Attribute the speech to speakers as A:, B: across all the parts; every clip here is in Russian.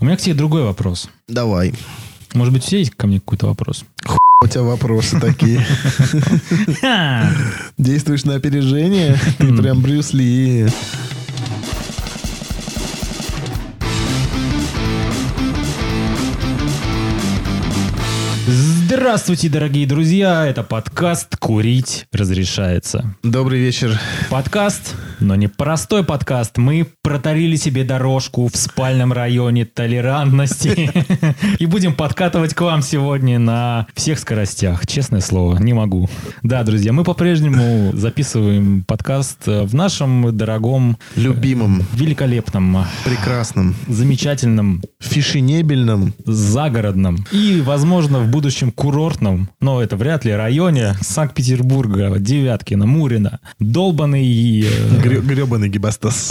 A: У меня к тебе другой вопрос.
B: Давай.
A: Может быть, у тебя есть ко мне какой-то вопрос?
B: У тебя вопросы такие. Действуешь на опережение? Ты прям Брюс Ли.
A: Здравствуйте, дорогие друзья! Это подкаст «Курить разрешается».
B: Добрый вечер.
A: Подкаст, но не простой подкаст. Мы протарили себе дорожку в спальном районе толерантности и будем подкатывать к вам сегодня на всех скоростях. Честное слово, не могу. Да, друзья, мы по-прежнему записываем подкаст в нашем дорогом,
B: Любимым,
A: великолепном,
B: прекрасным,
A: замечательном,
B: фешенебельным,
A: загородном и, возможно, в будущем курортном, но это вряд ли, районе Санкт-Петербурга, Девяткина, Мурина. Долбанный... э,
B: грёбаный гибастас.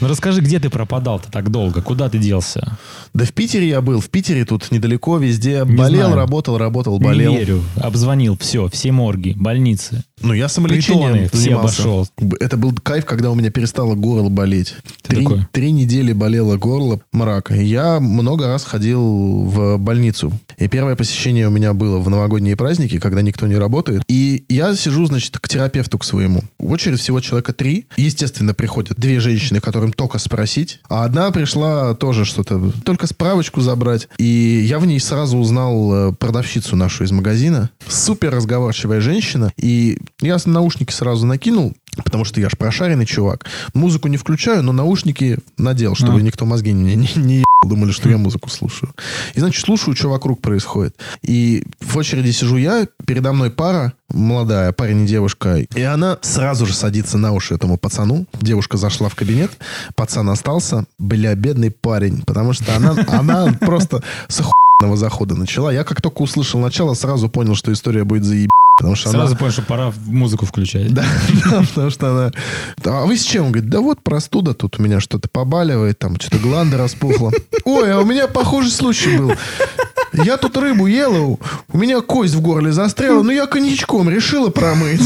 A: Ну расскажи, где ты пропадал-то так долго? Куда ты делся?
B: Да в Питере я был. В Питере тут недалеко, везде. болел,
A: знаю.
B: работал, работал, болел.
A: Не верю. Обзвонил все, все морги, больницы.
B: Ну, я самолечением
A: Притоны все
B: занимался.
A: обошел.
B: Это был кайф, когда у меня перестало горло болеть.
A: Ты
B: Три,
A: такой?
B: три недели болело горло мрака. И Я много раз ходил в больницу. И первое посещение у меня было в новогодние праздники, когда никто не работает. И я сижу, значит, к терапевту к своему. В очередь всего человека три. Естественно, приходят две женщины, которым только спросить. А одна пришла тоже что-то, только справочку забрать. И я в ней сразу узнал э, продавщицу нашу из магазина. Супер разговорчивая женщина. И я наушники сразу накинул, потому что я ж прошаренный чувак. Музыку не включаю, но наушники надел, чтобы
A: А.
B: никто мозги не, не, не ебал. Думали, что я музыку слушаю. И, значит, слушаю, что вокруг происходит. И в очереди сижу я, передо мной пара, молодая, парень и девушка. И она сразу же садится на уши этому пацану. Девушка зашла в кабинет, пацан остался. Бля, бедный парень. Потому что она, она просто с захода начала. Я как только услышал начало, сразу понял, что история будет заеб... Потому что
A: Сразу
B: она...
A: понял, что пора музыку включать.
B: Да, потому что она... А вы с чем? Он говорит, да вот простуда, тут у меня что-то побаливает, там что-то гланда распухла. Ой, а у меня похожий случай был. Я тут рыбу ела, у меня кость в горле застряла, но я коньячком решила промыть.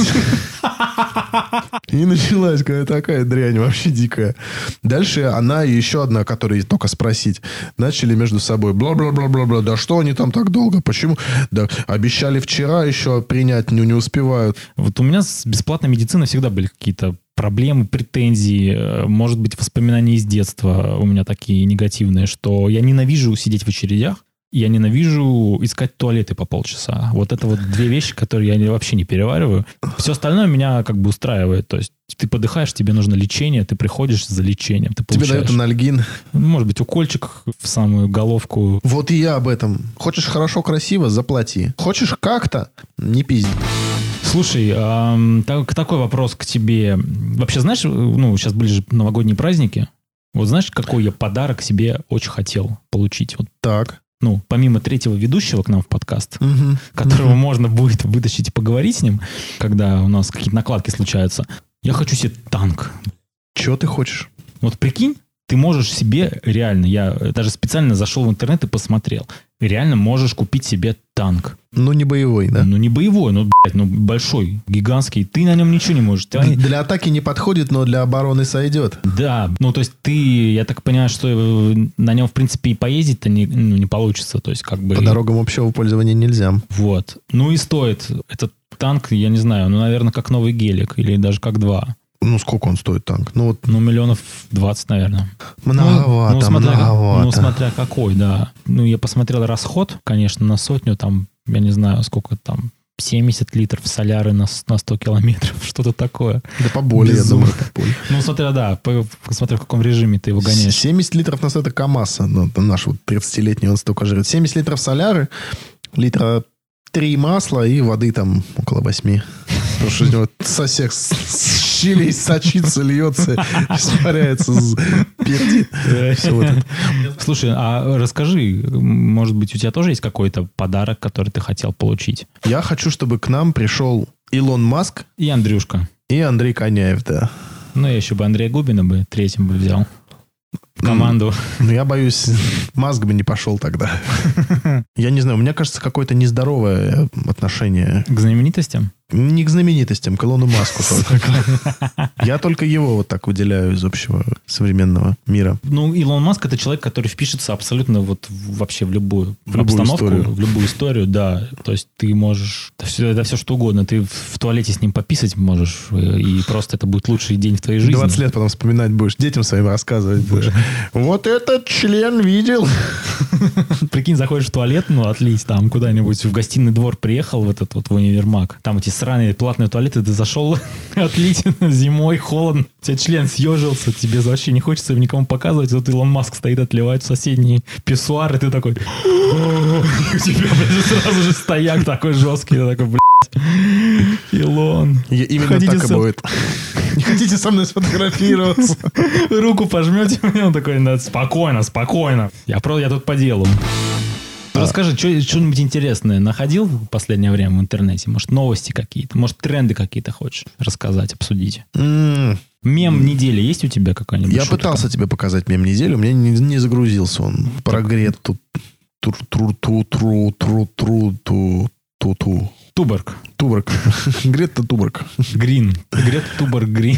B: И началась какая-то такая дрянь вообще дикая. Дальше она и еще одна, которой только спросить, начали между собой бла-бла-бла-бла-бла. Да что они там так долго? Почему? Да обещали вчера еще принять, но не успевают.
A: Вот у меня с бесплатной медициной всегда были какие-то проблемы, претензии, э, может быть, воспоминания из детства у меня такие негативные, что я ненавижу сидеть в очередях, я ненавижу искать туалеты по полчаса. Вот это вот две вещи, которые я не- вообще не перевариваю. Все остальное меня как бы устраивает. То есть ты подыхаешь, тебе нужно лечение, ты приходишь за лечением, ты
B: Тебе
A: получаешь,
B: дают анальгин.
A: ну, может быть, укольчик в самую головку.
B: Вот и я об этом. Хочешь хорошо, красиво, заплати. Хочешь как-то, не пизди.
A: Слушай, ам, так- такой вопрос к тебе. Вообще, знаешь, ну, сейчас ближе новогодние праздники. Вот знаешь, какой я подарок себе очень хотел получить? Вот,
B: Так.
A: Ну, помимо третьего ведущего к нам в подкаст,
B: Мгм.
A: которого можно будет вытащить и поговорить с ним, когда у нас какие-то накладки случаются, я хочу себе танк.
B: Чего ты хочешь?
A: Вот прикинь, ты можешь себе реально, я даже специально зашел в интернет и посмотрел, реально можешь купить себе танк.
B: Ну, не боевой, да?
A: Ну, не боевой, ну, блядь, ну, большой, гигантский. Ты на нем ничего не можешь. Ты-
B: Для атаки не подходит, но для обороны сойдет.
A: Да, ну, то есть ты, я так понимаю, что э, на нем, в принципе, и поездить-то не, ну, не получится. То есть, как бы...
B: По дорогам общего пользования нельзя.
A: Вот. Ну, и стоит этот танк, я не знаю, ну, наверное, как новый гелик или даже как два.
B: Ну, сколько он стоит, танк? Ну, вот
A: Ну, миллионов 20, наверное.
B: многовато,
A: ну, смотря,
B: многовато.
A: Ну, смотря какой, да. Ну, я посмотрел расход, конечно, на сотню, там, я не знаю, сколько там, 70 литров соляры на, на 100 километров, что-то такое.
B: Да поболее, я
A: Безумно.
B: думаю, поболее.
A: Ну, смотря, да, по- смотря в каком режиме ты его гоняешь.
B: 70 литров нас это КАМАЗа. Ну, наш вот 30-летний, он столько жрет. 70 литров соляры, литра 3 масла и воды там около 8. Потому что у него со всех с- с щелей сочится, льется, испаряется, пердит.
A: Слушай, а расскажи, может быть, у тебя тоже есть какой-то подарок, который ты хотел получить?
B: Я хочу, чтобы к нам пришел Илон Маск
A: И Андрюшка.
B: и Андрей Коняев, да.
A: Ну, я еще бы Андрея Губина бы третьим бы взял. Команду.
B: Но я боюсь, Маск бы не пошел тогда. Я не знаю, у меня кажется, какое-то нездоровое отношение.
A: К знаменитостям?
B: Не к знаменитостям, к Илону Маску только. Я только его вот так выделяю из общего современного мира.
A: Ну, Илон Маск это человек, который впишется абсолютно вот вообще в любую,
B: В любую
A: обстановку,
B: историю.
A: в любую историю, да. То есть ты можешь... Это все, это все что угодно. Ты в, в туалете с ним пописать можешь, э, и просто это будет лучший день в твоей жизни.
B: 20 лет потом вспоминать будешь, детям своим рассказывать. будешь. Вот этот член видел.
A: Прикинь, заходишь в туалет, ну, отлить там куда-нибудь в гостиный двор приехал, в этот вот в универмаг. Там эти сраные платные туалеты, ты зашел отлить зимой, холодно, у тебя член съежился, тебе вообще не хочется его никому показывать. Вот Илон Маск стоит отливает в соседний писсуар, и ты такой... У тебя сразу же стояк такой жесткий, ты такой, Илон.
B: И- Именно
A: Хотите
B: так и
A: со-
B: будет. Не хотите со мной сфотографироваться?
A: Руку пожмете, он такой, «Да, спокойно, спокойно. Я, про, я тут по делу. Расскажи, что-нибудь интересное находил в последнее время в интернете? Может, новости какие-то? Может, тренды какие-то хочешь рассказать, обсудить? Мем недели есть у тебя какая-нибудь?
B: Я
A: шутка?
B: пытался тебе показать мем недели, у меня не, не загрузился он. Про Грету. Тур
A: Туборг.
B: Туборг. Грета Туборг.
A: Грин. Грет Туборг Грин.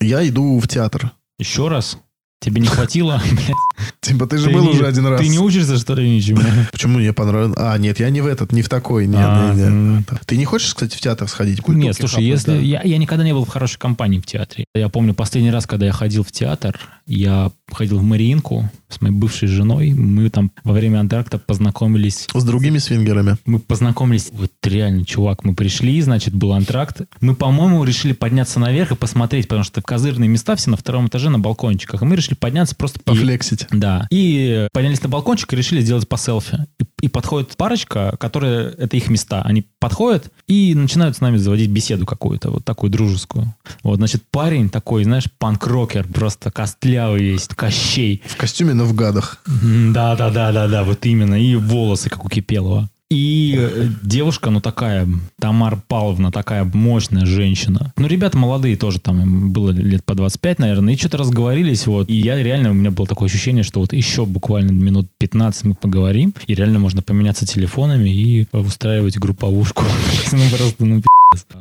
B: Я иду в театр.
A: Еще раз? Тебе не хватило?
B: Типа, ты же
A: ты
B: был
A: не-
B: уже один раз.
A: Ты не учишься, что ли, ничему?
B: Почему мне понравилось? А, нет, я не в этот, не в такой. Нет,
A: А,
B: нет,
A: м.
B: нет. Ты не хочешь, кстати, в театр сходить?
A: Нет, слушай, если
B: да?
A: я, я никогда не был в хорошей компании в театре. Я помню последний раз, когда я ходил в театр, я ходил в Мариинку с моей бывшей женой. Мы там во время антракта познакомились.
B: С другими свингерами.
A: Мы познакомились. Вот реально, чувак, мы пришли, значит, был антракт. Мы, по-моему, решили подняться наверх и посмотреть, потому что козырные места все на втором этаже на балкончиках. И мы решили подняться просто
B: Пофлексить.
A: Да. И поднялись на балкончик и решили сделать по селфи. И, и подходит парочка, которая... Это их места. Они подходят и начинают с нами заводить беседу какую-то, вот такую дружескую. Вот, значит, парень такой, знаешь, панк-рокер, просто костлявый весь, кощей.
B: В костюме, но в гадах.
A: Да-да-да-да-да, вот именно. И волосы, как у Кипелова. И э, девушка, ну такая, Тамара Павловна, такая мощная женщина. Ну, ребята молодые тоже, там было лет по 25, наверное, и что-то разговорились, вот. И я реально, у меня было такое ощущение, что вот еще буквально минут 15 мы поговорим, и реально можно поменяться телефонами и устраивать групповушку. Ну, просто, ну.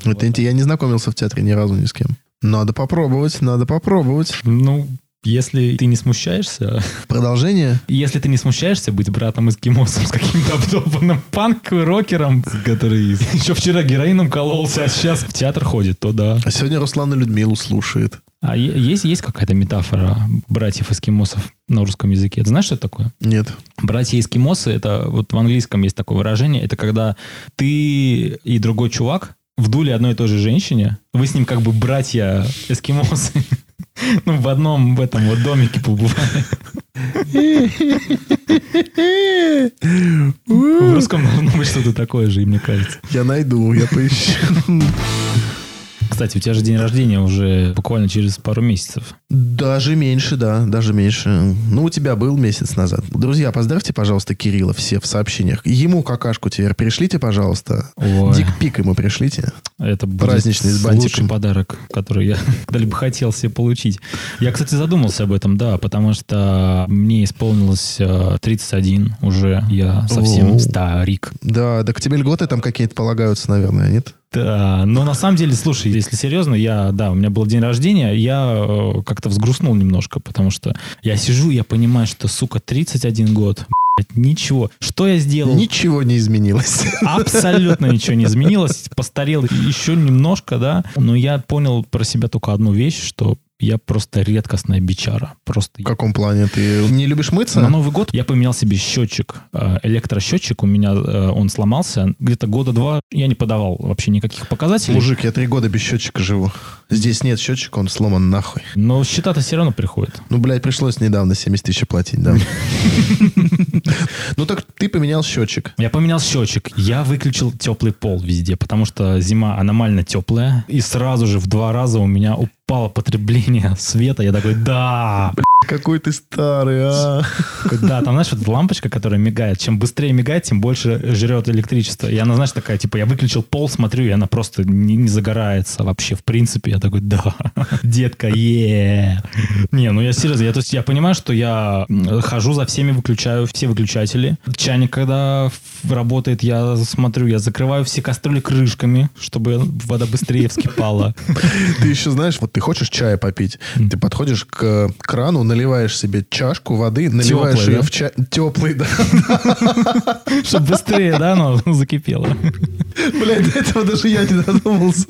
B: Это я не знакомился в театре ни разу ни с кем. Надо попробовать, надо попробовать.
A: Ну, если ты не смущаешься,
B: Продолжение?
A: Если ты не смущаешься быть братом эскимосом с каким-то обдолбанным панк-рокером, который еще вчера героином кололся, а сейчас в театр ходит, то да.
B: А сегодня Руслан и Людмилу слушает.
A: А есть, есть какая-то метафора братьев-эскимосов на русском языке? Ты знаешь, что это такое?
B: Нет.
A: Братья-эскимосы, это вот в английском есть такое выражение, это когда ты и другой чувак в дуле одной и той же женщине, вы с ним как бы братья-эскимосы. Ну, в одном в этом вот домике побывали. В русском должно быть что-то такое же, и мне кажется.
B: Я найду, я поищу.
A: Кстати, у тебя же день рождения уже буквально через пару месяцев.
B: Даже меньше, да, даже меньше. Ну, у тебя был месяц назад. Друзья, поздравьте, пожалуйста, Кирилла все в сообщениях. Ему какашку теперь пришлите, пожалуйста.
A: Ой.
B: Дикпик ему пришлите.
A: Это будет
B: Праздничный с
A: лучший
B: бантиком.
A: подарок, который я когда-либо хотел себе получить. Я, кстати, задумался об этом, да, потому что мне исполнилось э, 31 уже. Я совсем
B: Оу.
A: старик.
B: Да, да к тебе льготы там какие-то полагаются, наверное, нет?
A: Да, но на самом деле, слушай, если серьезно, я, да, у меня был день рождения, я э, как-то взгрустнул немножко, потому что я сижу, я понимаю, что, сука, 31 год, блядь, ничего. Что я сделал?
B: Ничего не изменилось.
A: Абсолютно ничего не изменилось. Постарел еще немножко, да. Но я понял про себя только одну вещь, что я просто редкостная бичара. Просто
B: В каком плане? Ты не любишь мыться?
A: на Новый год я поменял себе счетчик, э, электросчетчик. У меня э, он сломался. Где-то года два я не подавал вообще никаких показателей.
B: Мужик, я три года без счетчика живу. Здесь нет счетчика, он сломан нахуй.
A: Но счета-то все равно приходят.
B: Ну, блядь, пришлось недавно 70 тысяч платить, да. Ну, так ты поменял счетчик.
A: Я поменял счетчик. Я выключил теплый пол везде, потому что зима аномально теплая. И сразу же в два раза у меня упало потребление света. Я такой, да,
B: Какой ты старый, а.
A: Да, там, знаешь, вот лампочка, которая мигает. Чем быстрее мигает, тем больше жрет электричество. И она, знаешь, такая, типа, я выключил пол, смотрю, и она просто не, не загорается вообще. В принципе, я такой, да, детка, е Не, ну я серьезно, я, то есть я понимаю, что я хожу за всеми, выключаю все выключатели. Чайник, когда работает, я смотрю, я закрываю все кастрюли крышками, чтобы вода быстрее вскипала.
B: Ты еще знаешь, вот ты хочешь чая попить, ты подходишь к крану, наливаешь себе чашку воды, наливаешь
A: Теплый,
B: ее
A: да?
B: в чай... Теплый, да.
A: Чтобы быстрее, да, оно закипело.
B: Блядь, до этого даже я не додумался.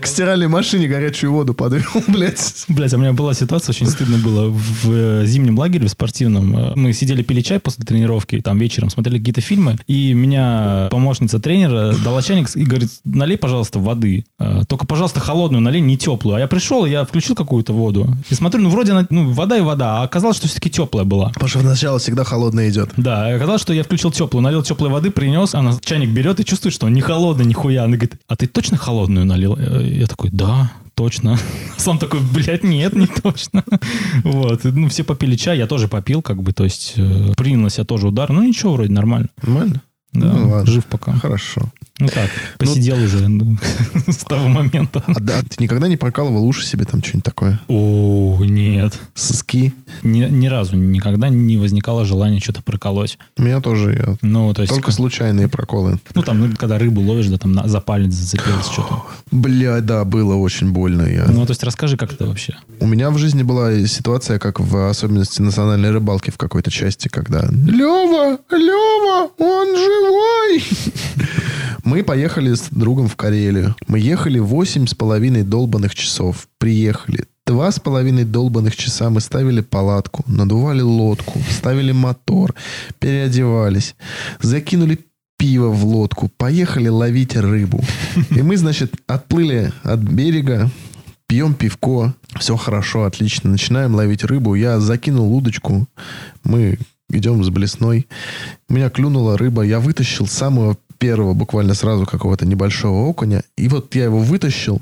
B: К стиральной машине горячую воду подвел, блядь.
A: Блять, у меня была ситуация, очень стыдно было в э, зимнем лагере, в спортивном. Э, Мы сидели, пили чай после тренировки, там вечером смотрели какие-то фильмы, и меня помощница тренера дала чайник и говорит, налей, пожалуйста, воды. Э, Только, пожалуйста, холодную налей, не теплую. А я пришел, я включил какую-то воду. И смотрю, ну, вроде она, ну, вода и вода, а оказалось, что все-таки теплая была.
B: Потому что сначала всегда холодно идет.
A: Да, оказалось, что я включил теплую, налил теплой воды, принес, она чайник берет и чувствует, что он не холодный, нихуя. Она говорит, а ты точно холодную налил? Я такой, да, точно. Сам такой, блядь, нет, не точно. Вот, ну, все попили чай, я тоже попил, как бы, то есть, э, принял на себя тоже удар, ну, ничего, вроде нормально.
B: Нормально?
A: Да,
B: Ну, ладно.
A: жив пока.
B: Хорошо.
A: Ну так, посидел уже ну, с того момента.
B: А да, ты никогда не прокалывал уши себе там что-нибудь такое?
A: О, нет.
B: Соски?
A: Ни, ни разу никогда не возникало желания что-то проколоть.
B: У меня тоже я-
A: Ну, то есть,
B: только случайные проколы.
A: ну, там, ну, когда рыбу ловишь, да, там на, за палец зацепилось что-то.
B: Бля, да, было очень больно. Я...
A: Ну, то есть, расскажи, как это вообще.
B: У меня в жизни была ситуация, как в особенности национальной рыбалки в какой-то части, когда Лева, Лева, он живой! Мы поехали с другом в Карелию. Мы ехали восемь с половиной долбанных часов. Приехали. Два с половиной долбанных часа мы ставили палатку, надували лодку, ставили мотор, переодевались, закинули пиво в лодку, поехали ловить рыбу. И мы, значит, отплыли от берега, пьем пивко, все хорошо, отлично, начинаем ловить рыбу. Я закинул удочку, мы идем с блесной. Меня клюнула рыба, я вытащил самого первого, буквально сразу какого-то небольшого окуня. И вот я его вытащил,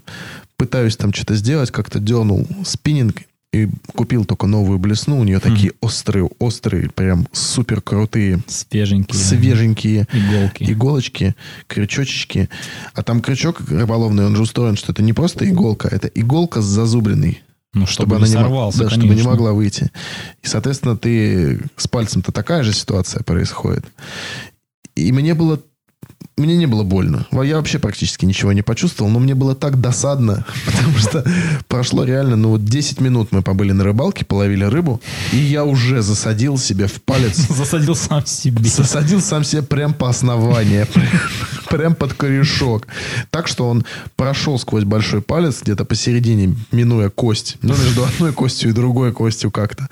B: пытаюсь там что-то сделать, как-то дернул спиннинг и купил только новую блесну. У нее такие острые, острые, прям супер крутые,
A: Свеженькие.
B: свеженькие
A: Иголки.
B: иголочки, крючочечки. А там крючок рыболовный, он же устроен, что это не просто иголка, это иголка с зазубренной.
A: Ну, чтобы, не
B: не мо-
A: сорвался,
B: да, чтобы не могла выйти. И, соответственно, ты с пальцем-то такая же ситуация происходит. И мне было мне не было больно. Я вообще практически ничего не почувствовал, но мне было так досадно, потому что прошло реально, ну вот 10 минут мы побыли на рыбалке, половили рыбу, и я уже засадил себе в палец
A: Засадил сам себе.
B: Засадил сам себе прям по основанию. Прям под корешок. Так что он прошел сквозь большой палец, где-то посередине, минуя кость. Ну, между одной костью и другой костью как-то.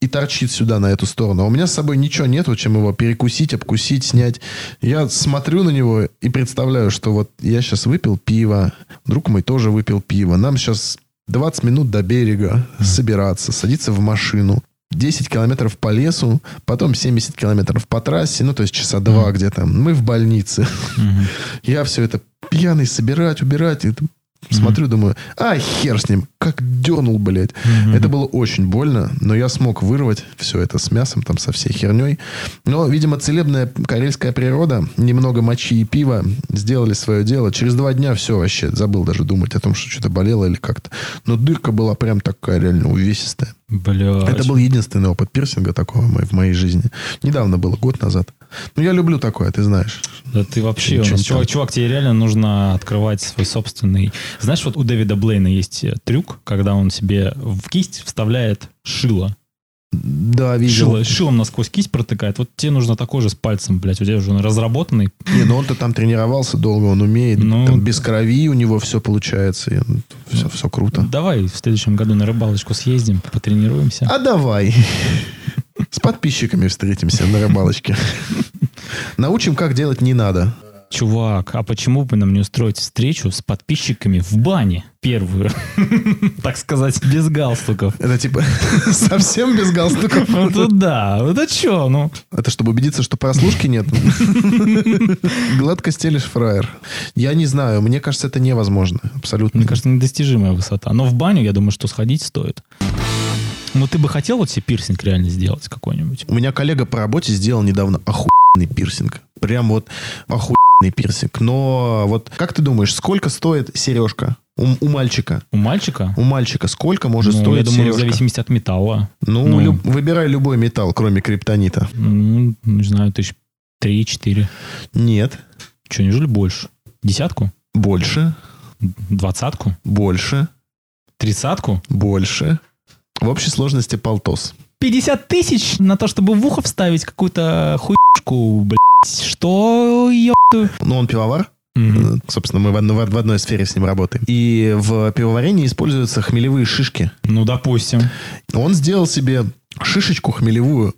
B: И торчит сюда, на эту сторону. А у меня с собой ничего нету, чем его перекусить, обкусить, снять. Я смотрю на него и представляю, что вот я сейчас выпил пиво. Друг мой тоже выпил пиво. Нам сейчас 20 минут до берега собираться, садиться в машину. 10 километров по лесу, потом 70 километров по трассе, ну, то есть часа два где-то. Мы в больнице. Я все это пьяный собирать, убирать. Тут смотрю, думаю, а, хер с ним. Как дернул, блядь. Это было очень больно, но я смог вырвать все это с мясом, там, со всей херней. Но, видимо, целебная карельская природа, немного мочи и пива сделали свое дело. Через два дня все вообще, забыл даже думать о том, что что-то болело или как-то. Но дырка была прям такая реально увесистая.
A: Бля.
B: Это был единственный опыт пирсинга такого в моей жизни. Недавно было, год назад. Ну, я люблю такое, ты знаешь.
A: Да ты вообще,
B: не
A: чувак, чувак, тебе реально нужно открывать свой собственный... Знаешь, вот у Дэвида Блейна есть э, трюк, когда он себе в кисть вставляет шило.
B: Да, видел.
A: Шило, шилом насквозь кисть протыкает. Вот тебе нужно такой же с пальцем, блядь. У тебя уже он разработанный.
B: Не, ну он-то там тренировался долго, он умеет.
A: Ну,
B: там без крови у него все получается. и все, все круто.
A: Давай в следующем году на рыбалочку съездим, потренируемся.
B: А давай. С подписчиками встретимся на рыбалочке. Научим, как делать не надо.
A: Чувак, а почему бы нам не устроить встречу с подписчиками в бане? Первую. Так сказать, без галстуков.
B: Это типа совсем без галстуков.
A: Ну это да, это что, ну...
B: Это чтобы убедиться, что прослушки нет. Гладко стелишь фраер. Я не знаю, мне кажется, это невозможно. Абсолютно.
A: Мне кажется, недостижимая высота. Но в баню, я думаю, что сходить стоит. Ну, ты бы хотел вот себе пирсинг реально сделать какой-нибудь?
B: У меня коллега по работе сделал недавно охуенный пирсинг. Прям вот охуенный пирсинг. Но вот как ты думаешь, сколько стоит сережка? У, у мальчика.
A: У мальчика?
B: У мальчика сколько может
A: ну,
B: стоить
A: я думаю,
B: сережка?
A: в зависимости от металла.
B: Ну,
A: ну.
B: люб- выбирай любой металл, кроме криптонита.
A: Ну, не знаю, тысяч три-четыре.
B: Нет.
A: Че, неужели больше? Десятку?
B: Больше.
A: Двадцатку?
B: Больше.
A: Тридцатку?
B: Больше. В общей сложности полтос.
A: 50 тысяч на то, чтобы в ухо вставить какую-то хуйшку, блядь. Что, ёпту?
B: Ну, он пивовар. Э, Собственно, мы в, одно- в одной сфере с ним работаем. И в пивоварении используются хмелевые шишки.
A: Ну, допустим.
B: Он сделал себе шишечку хмелевую,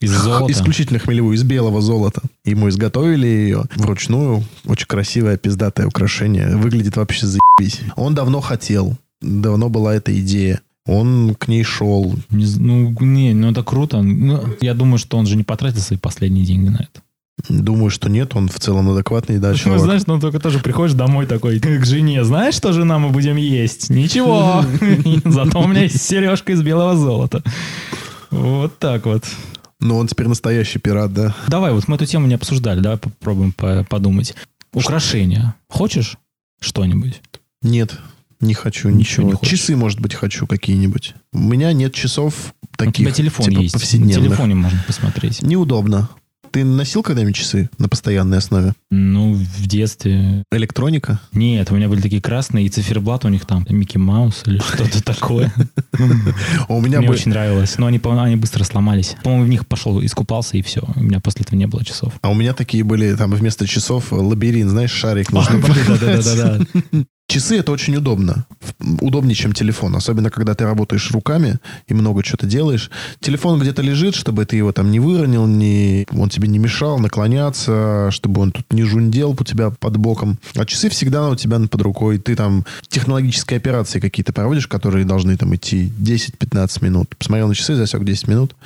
A: Из золота.
B: исключительно хмелевую, из белого золота. Ему изготовили ее вручную. Очень красивое, пиздатое украшение. Выглядит вообще заебись. Он давно хотел. Давно была эта идея. Он к ней шел.
A: Не ну, не, ну это круто. Ну, я думаю, что он же не потратил свои последние деньги на это.
B: Думаю, что нет. Он в целом адекватный, да,
A: Ну,
B: человек.
A: знаешь, ну только тоже приходишь домой такой к жене. Знаешь, что жена мы будем есть? Ничего. Зато у меня есть сережка из белого золота. Вот так вот.
B: Но он теперь настоящий пират, да.
A: Давай, вот мы эту тему не обсуждали. Давай попробуем по- подумать. Украшения. Хочешь что-нибудь?
B: Нет, не хочу
A: Ничего
B: ничего.
A: не хочешь?
B: Часы, может быть, хочу какие-нибудь. У меня нет часов
A: У
B: таких,
A: тебя телефон
B: типа,
A: есть. На
B: повседневных.
A: телефоне можно посмотреть.
B: Неудобно. Ты носил когда-нибудь часы на постоянной основе?
A: Ну, в детстве...
B: Электроника?
A: Нет, у меня были такие красные, и циферблат у них там, Микки Маус или что-то такое.
B: А у меня
A: Мне очень нравилось. Но они, быстро сломались. По-моему, в них пошел, искупался, и все. У меня после этого не было часов.
B: А у меня такие были, там вместо часов лабиринт, знаешь, шарик нужно брать.
A: Да-да-да.
B: Часы это очень удобно. Удобнее, чем телефон. Особенно, когда ты работаешь руками и много что-то делаешь. Телефон где-то лежит, чтобы ты его там не выронил, не... он тебе не мешал наклоняться, чтобы он тут не жундел у тебя под боком. А часы всегда у тебя под рукой. Ты там технологические операции какие-то проводишь, которые должны там идти 10-15 минут. Посмотрел на часы, засек 10 минут,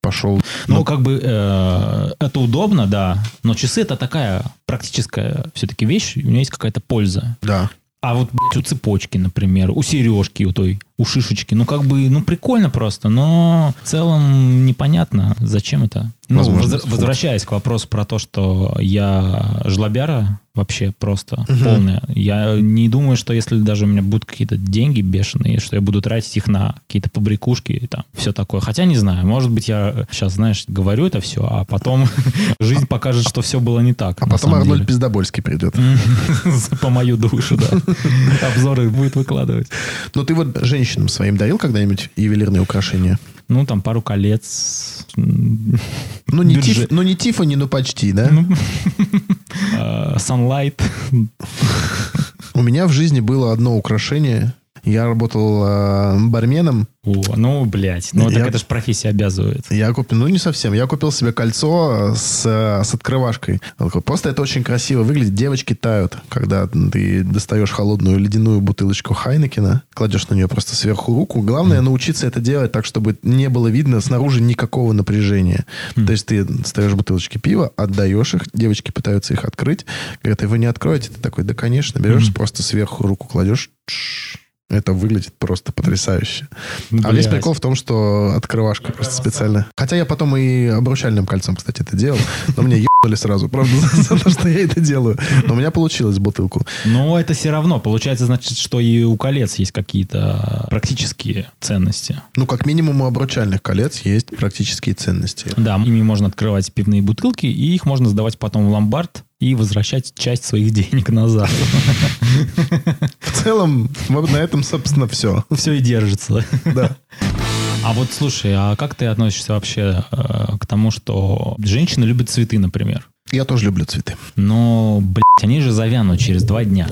B: пошел.
A: Ну, как бы э, это удобно, да. Но часы это такая практическая все-таки вещь. У нее есть какая-то польза.
B: Да.
A: А вот блядь, у цепочки, например, у сережки, у той, у шишечки, ну как бы, ну прикольно просто, но в целом непонятно, зачем это. Ну,
B: Возможно,
A: возвращаясь к вопросу про то, что я жлобяра вообще просто
B: Мгм.
A: полная. Я не думаю, что если даже у меня будут какие-то деньги бешеные, что я буду тратить их на какие-то побрякушки и там все такое. Хотя не знаю, может быть я сейчас, знаешь, говорю это все, а потом жизнь покажет, что все было не так.
B: А потом Арнольд. Пиздобольский придет.
A: По мою душу, да. Обзоры будет выкладывать.
B: Ну, ты вот женщинам своим дарил когда-нибудь ювелирные украшения?
A: Ну, там пару колец.
B: Ну, не,
A: Бюджет.
B: тиф, ну, не Тиффани, но почти, да?
A: Ну, э, Sunlight.
B: У меня в жизни было одно украшение. Я работал э, барменом.
A: О, ну, блядь. Ну, так
B: Я-
A: это же профессия обязывает.
B: Я купил, ну не совсем, я купил себе кольцо с, с открывашкой. Просто это очень красиво выглядит. Девочки тают, когда ты достаешь холодную ледяную бутылочку Хайнекена, кладешь на нее просто сверху руку. Главное научиться это делать так, чтобы не было видно снаружи никакого напряжения. То есть ты ставишь бутылочки пива, отдаешь их, девочки пытаются их открыть. Говорят, вы не откроете? Ты такой, да, конечно. Берешь,
A: Мгм.
B: просто сверху руку кладешь. Это выглядит просто потрясающе. А весь
A: Блядь.
B: прикол в том, что открывашка просто специально. Хотя я потом и обручальным кольцом, кстати, это делал. Но мне ебнули сразу, правда, за, за то, что я это делаю. Но у меня получилось бутылку.
A: Но это все равно. Получается, значит, что и у колец есть какие-то практические ценности.
B: Ну, как минимум, у обручальных колец есть практические ценности.
A: Да, ими можно открывать пивные бутылки, и их можно сдавать потом в ломбард и возвращать часть своих денег назад.
B: В целом, вот на этом, собственно, все.
A: Все и держится.
B: Да.
A: А вот слушай, а как ты относишься вообще э, к тому, что женщины любят цветы, например?
B: Я тоже люблю цветы.
A: Но, блядь, они же завянут через два дня.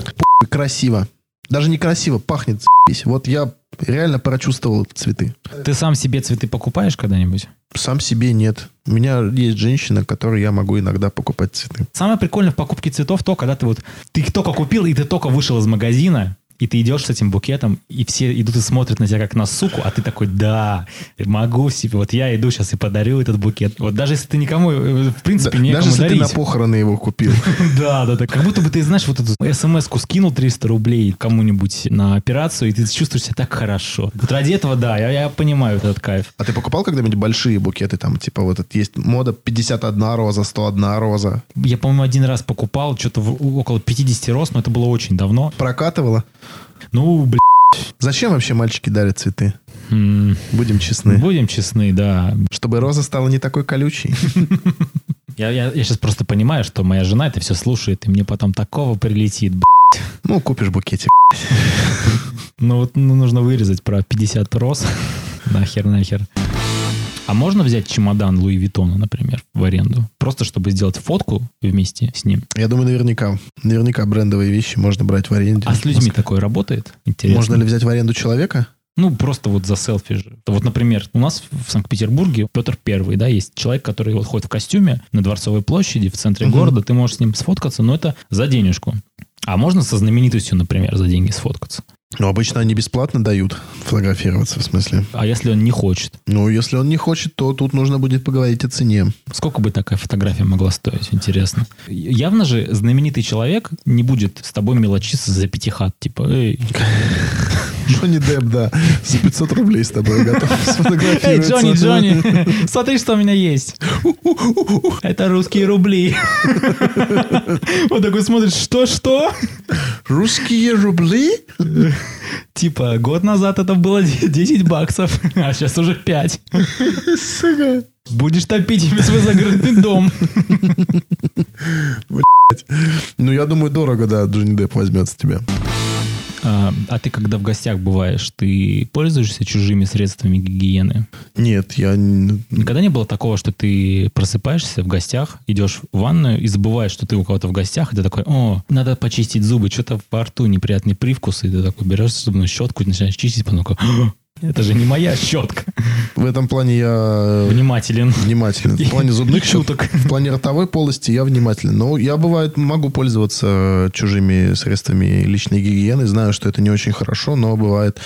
B: Красиво. Даже не красиво, пахнет. Вот я реально прочувствовал цветы.
A: Ты сам себе цветы покупаешь когда-нибудь?
B: Сам себе нет. У меня есть женщина, которой я могу иногда покупать цветы.
A: Самое прикольное в покупке цветов то, когда ты вот ты их только купил, и ты только вышел из магазина, и ты идешь с этим букетом, и все идут и смотрят на тебя как на суку, а ты такой, да, могу себе, вот я иду сейчас и подарю этот букет. Вот даже если ты никому, э, в принципе,
B: Да,
A: некому
B: Даже если
A: дарить.
B: ты на похороны его купил.
A: Да, да, да. Как будто бы ты, знаешь, вот эту смс-ку скинул 300 рублей кому-нибудь на операцию, и ты чувствуешь себя так хорошо. Вот ради этого, да, я, я понимаю этот кайф.
B: А ты покупал когда-нибудь большие букеты? Там, типа, вот это есть мода 51 роза, 101 роза.
A: Я, по-моему, один раз покупал что-то около 50 роз, но это было очень давно.
B: Прокатывала?
A: Ну, блин,
B: Зачем вообще мальчики дарят цветы?
A: м,
B: Будем честны.
A: будем честны, да.
B: Чтобы роза стала не такой колючей.
A: Я, я, сейчас просто понимаю, что моя жена это все слушает, и мне потом такого прилетит. б***ь.
B: Ну, купишь букетик.
A: Ну вот ну, нужно вырезать про 50 роз. нахер, нахер. А можно взять чемодан Луи Виттона, например, в аренду? Просто чтобы сделать фотку вместе с ним.
B: Я думаю, наверняка. Наверняка брендовые вещи можно брать в аренде.
A: А с людьми такое работает? Интересно.
B: Можно ли взять в аренду человека?
A: Ну, просто вот за селфи же. Вот, например, у нас в Санкт-Петербурге Петр Первый, да, есть человек, который вот ходит в костюме на Дворцовой площади в центре
B: Мгм.
A: города, ты можешь с ним сфоткаться, но это за денежку. А можно со знаменитостью, например, за деньги сфоткаться?
B: Ну, обычно они бесплатно дают фотографироваться, в смысле.
A: А если он не хочет?
B: Ну, если он не хочет, то тут нужно будет поговорить о цене.
A: Сколько бы такая фотография могла стоить, интересно? Явно же знаменитый человек не будет с тобой мелочиться за пятихат. Типа, эй,
B: Джонни Депп, да, за 500 рублей с тобой готов
A: эй. Джонни, Джонни, смотри, что у меня есть. Это русские рубли. Вот такой смотришь, что-что?
B: Русские рубли?
A: Типа, год назад это было 10 баксов, а сейчас уже 5.
B: Сука.
A: Будешь топить ими свой загородный дом.
B: Ну, я думаю, дорого, да, Джонни Депп возьмет с тебя.
A: А, а ты, когда в гостях бываешь, ты пользуешься чужими средствами гигиены?
B: Нет, я...
A: Никогда не было такого, что ты просыпаешься в гостях, идешь в ванную и забываешь, что ты у кого-то в гостях, и ты такой, о, надо почистить зубы, что-то во рту неприятный привкус, и ты такой берешь зубную щетку и начинаешь чистить, потом такой, «А, это же не моя щетка.
B: В этом плане я
A: Внимателен.
B: внимателен. В плане зубных
A: И шуток.
B: В плане ротовой полости я внимателен. Но я, бывает, могу пользоваться чужими средствами личной гигиены. Знаю, что это не очень хорошо, но бывает.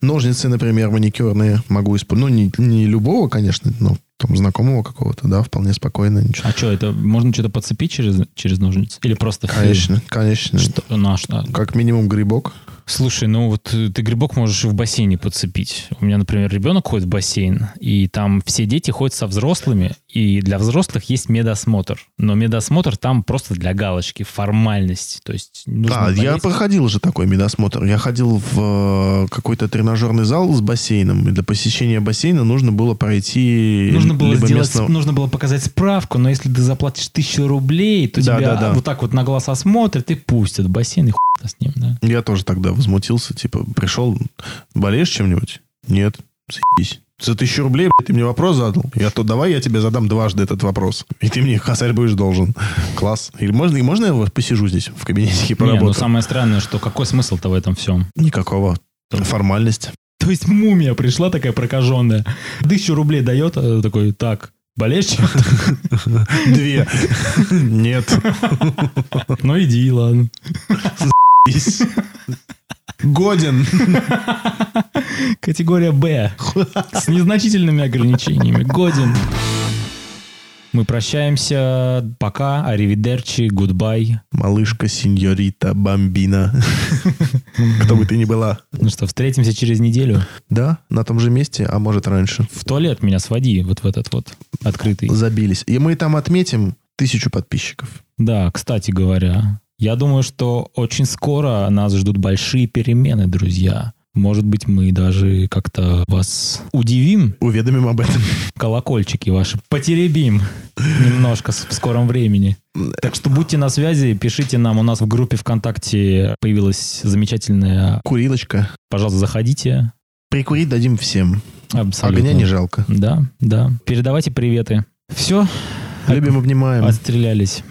B: Ножницы, например, маникюрные могу использовать. Ну, не, не любого, конечно, но там знакомого какого-то, да, вполне спокойно. Ничего.
A: А что, это можно что-то подцепить через, через ножницы? Или просто...
B: Конечно, конечно.
A: Что, на что?
B: Как минимум грибок.
A: Слушай, ну вот э, ты грибок можешь и в бассейне подцепить. У меня, например, ребенок ходит в бассейн, и там все дети ходят со взрослыми, и для взрослых есть медосмотр. Но медосмотр там просто для галочки, формальность. То есть нужно
B: Да, я
A: болеть.
B: проходил же такой медосмотр. Я ходил в э, какой-то тренажерный зал с бассейном. И для посещения бассейна нужно было пройти...
A: Нужно было сделать,
B: местного-
A: нужно было показать справку, но если ты заплатишь тысячу рублей, то
B: Да,
A: тебя
B: да, да.
A: вот так вот на глаз осмотрят и пустят в бассейн и хуй с ним, да.
B: Я тоже тогда возмутился. Типа, пришел, болеешь чем-нибудь? Нет. Заебись. За тысячу рублей, блядь, ты мне вопрос задал. Я то давай я тебе задам дважды этот вопрос. И ты мне косарь будешь должен. Класс. Или можно, и можно я вот посижу здесь в кабинете и
A: Не,
B: поработаю?
A: ну самое странное, что какой смысл-то в этом всем?
B: Никакого. Формальность.
A: То есть мумия пришла такая прокаженная, тысячу рублей дает, а такой, так, болеешь чем-то?
B: Две. Нет.
A: Ну иди, ладно.
B: Годен.
A: Категория Б. С незначительными ограничениями. Годен. Мы прощаемся. Пока. Arrivederci. Goodbye.
B: Малышка, сеньорита, bambina. Кто бы ты ни была.
A: Ну что, встретимся через неделю.
B: Да, на том же месте, а может раньше.
A: В туалет меня своди, вот в этот вот открытый.
B: Забились. И мы там отметим тысячу подписчиков.
A: Да, кстати говоря, я думаю, что очень скоро нас ждут большие перемены, друзья. Может быть, мы даже как-то вас удивим,
B: Уведомим об этом.
A: колокольчики ваши потеребим немножко в скором времени. Так что будьте на связи, пишите нам. У нас в группе ВКонтакте появилась замечательная...
B: Курилочка.
A: Пожалуйста, заходите.
B: Прикурить дадим всем.
A: Абсолютно.
B: Огня не жалко.
A: Да, да. Передавайте приветы. Все,
B: Любим, обнимаем.
A: отстрелялись.